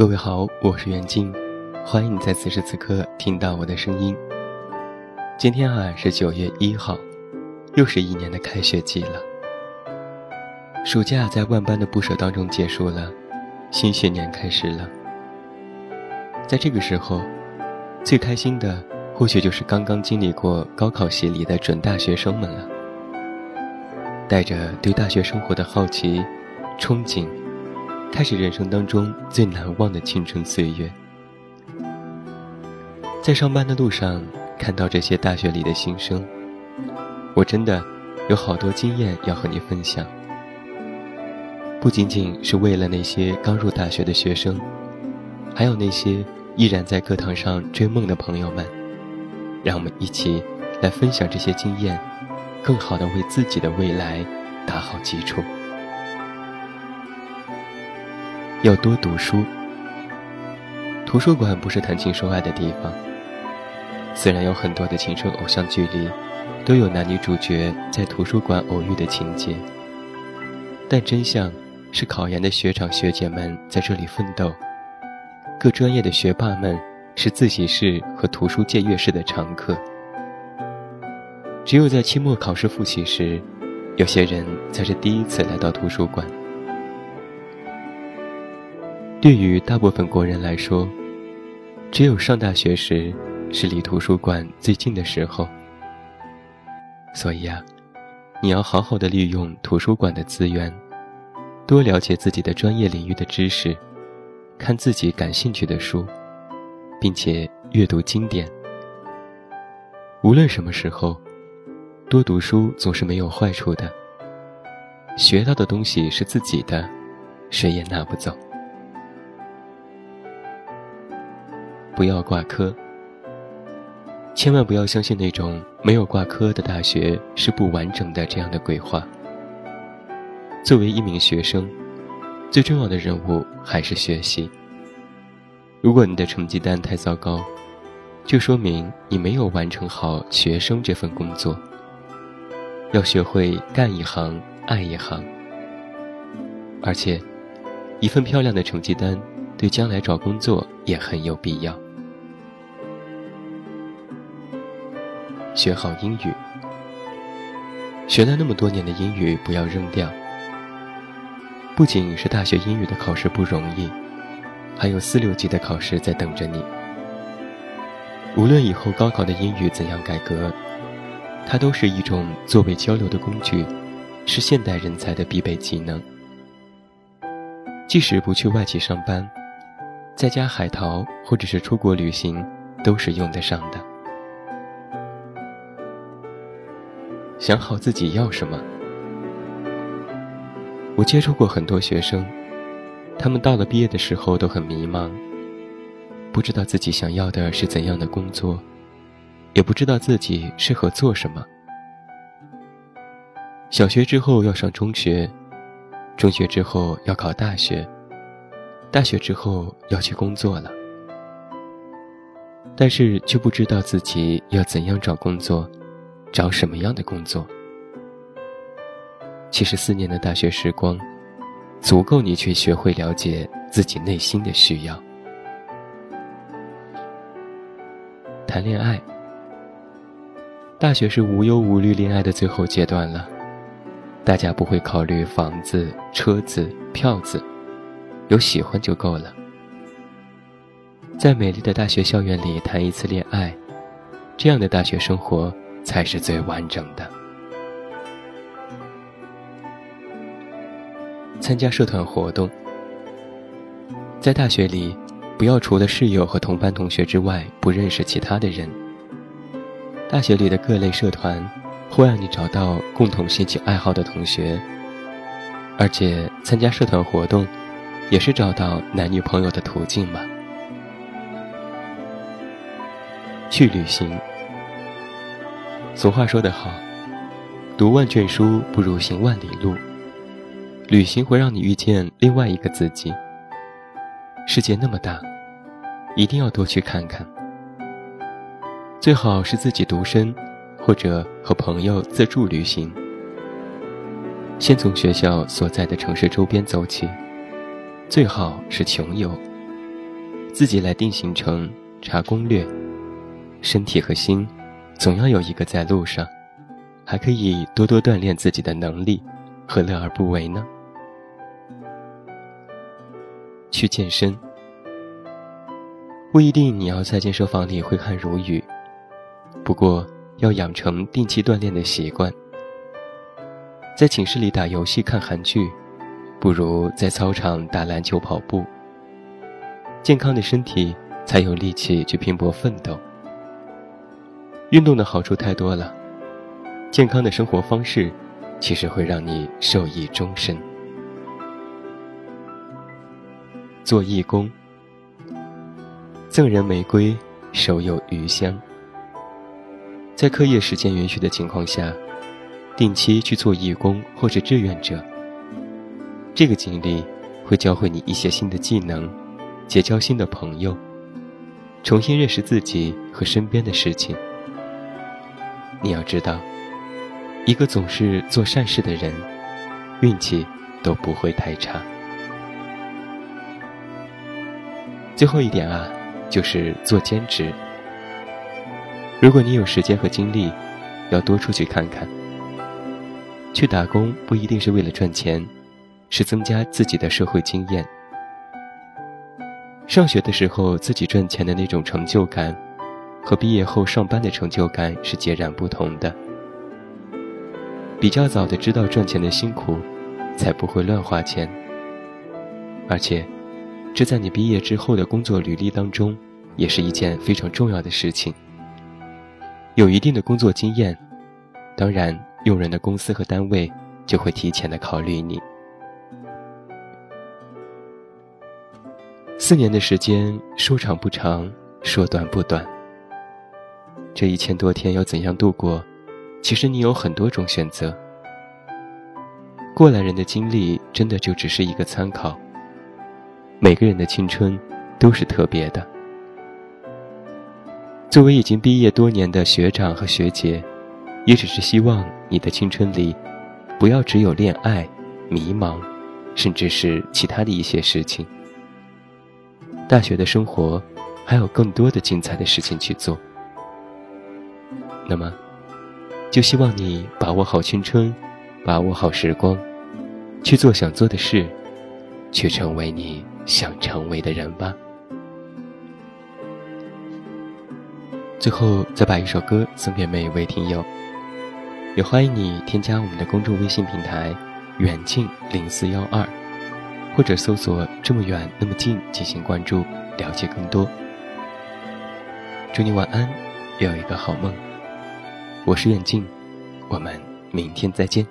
各位好，我是袁静，欢迎你在此时此刻听到我的声音。今天啊是九月一号，又是一年的开学季了。暑假在万般的不舍当中结束了，新学年开始了。在这个时候，最开心的或许就是刚刚经历过高考洗礼的准大学生们了，带着对大学生活的好奇、憧憬。开始人生当中最难忘的青春岁月，在上班的路上看到这些大学里的新生，我真的有好多经验要和你分享。不仅仅是为了那些刚入大学的学生，还有那些依然在课堂上追梦的朋友们，让我们一起来分享这些经验，更好的为自己的未来打好基础。要多读书。图书馆不是谈情说爱的地方。虽然有很多的青春偶像剧里，都有男女主角在图书馆偶遇的情节，但真相是考研的学长学姐们在这里奋斗，各专业的学霸们是自习室和图书借阅室的常客。只有在期末考试复习时，有些人才是第一次来到图书馆。对于大部分国人来说，只有上大学时是离图书馆最近的时候。所以啊，你要好好的利用图书馆的资源，多了解自己的专业领域的知识，看自己感兴趣的书，并且阅读经典。无论什么时候，多读书总是没有坏处的。学到的东西是自己的，谁也拿不走。不要挂科，千万不要相信那种没有挂科的大学是不完整的这样的鬼话。作为一名学生，最重要的任务还是学习。如果你的成绩单太糟糕，就说明你没有完成好学生这份工作。要学会干一行爱一行，而且，一份漂亮的成绩单对将来找工作也很有必要。学好英语，学了那么多年的英语不要扔掉。不仅是大学英语的考试不容易，还有四六级的考试在等着你。无论以后高考的英语怎样改革，它都是一种作为交流的工具，是现代人才的必备技能。即使不去外企上班，在家海淘或者是出国旅行，都是用得上的。想好自己要什么。我接触过很多学生，他们到了毕业的时候都很迷茫，不知道自己想要的是怎样的工作，也不知道自己适合做什么。小学之后要上中学，中学之后要考大学，大学之后要去工作了，但是却不知道自己要怎样找工作。找什么样的工作？其实四年的大学时光，足够你去学会了解自己内心的需要。谈恋爱，大学是无忧无虑恋爱的最后阶段了，大家不会考虑房子、车子、票子，有喜欢就够了。在美丽的大学校园里谈一次恋爱，这样的大学生活。才是最完整的。参加社团活动，在大学里，不要除了室友和同班同学之外不认识其他的人。大学里的各类社团，会让你找到共同兴趣爱好的同学，而且参加社团活动，也是找到男女朋友的途径嘛。去旅行。俗话说得好，读万卷书不如行万里路。旅行会让你遇见另外一个自己。世界那么大，一定要多去看看。最好是自己独身，或者和朋友自助旅行。先从学校所在的城市周边走起，最好是穷游，自己来定行程、查攻略，身体和心总要有一个在路上，还可以多多锻炼自己的能力，何乐而不为呢？去健身，不一定你要在健身房里挥汗如雨，不过要养成定期锻炼的习惯。在寝室里打游戏、看韩剧，不如在操场打篮球、跑步。健康的身体才有力气去拼搏奋斗。运动的好处太多了，健康的生活方式其实会让你受益终身。做义工，赠人玫瑰，手有余香。在课业时间允许的情况下，定期去做义工或者志愿者。这个经历会教会你一些新的技能。结交新的朋友，重新认识自己和身边的事情。你要知道，一个总是做善事的人，运气都不会太差。最后一点啊，就是做兼职。如果你有时间和精力，要多出去看看。去打工不一定是为了赚钱，是增加自己的社会经验。上学的时候自己赚钱的那种成就感，和毕业后上班的成就感是截然不同的。比较早的知道赚钱的辛苦，才不会乱花钱。而且，这在你毕业之后的工作履历当中，也是一件非常重要的事情。有一定的工作经验，当然用人的公司和单位就会提前的考虑你。四年的时间说长不长，说短不短。这一千多天要怎样度过？其实你有很多种选择。过来人的经历真的就只是一个参考。每个人的青春都是特别的。作为已经毕业多年的学长和学姐，也只是希望你的青春里，不要只有恋爱、迷茫，甚至是其他的一些事情。大学的生活，还有更多的精彩的事情去做。那么，就希望你把握好青春，把握好时光，去做想做的事，去成为你想成为的人吧。最后，再把一首歌送给每一位听友，也欢迎你添加我们的公众微信平台“远近零四幺二”。或者搜索“这么远那么近”进行关注，了解更多。祝你晚安，有一个好梦。我是远近，我们明天再见。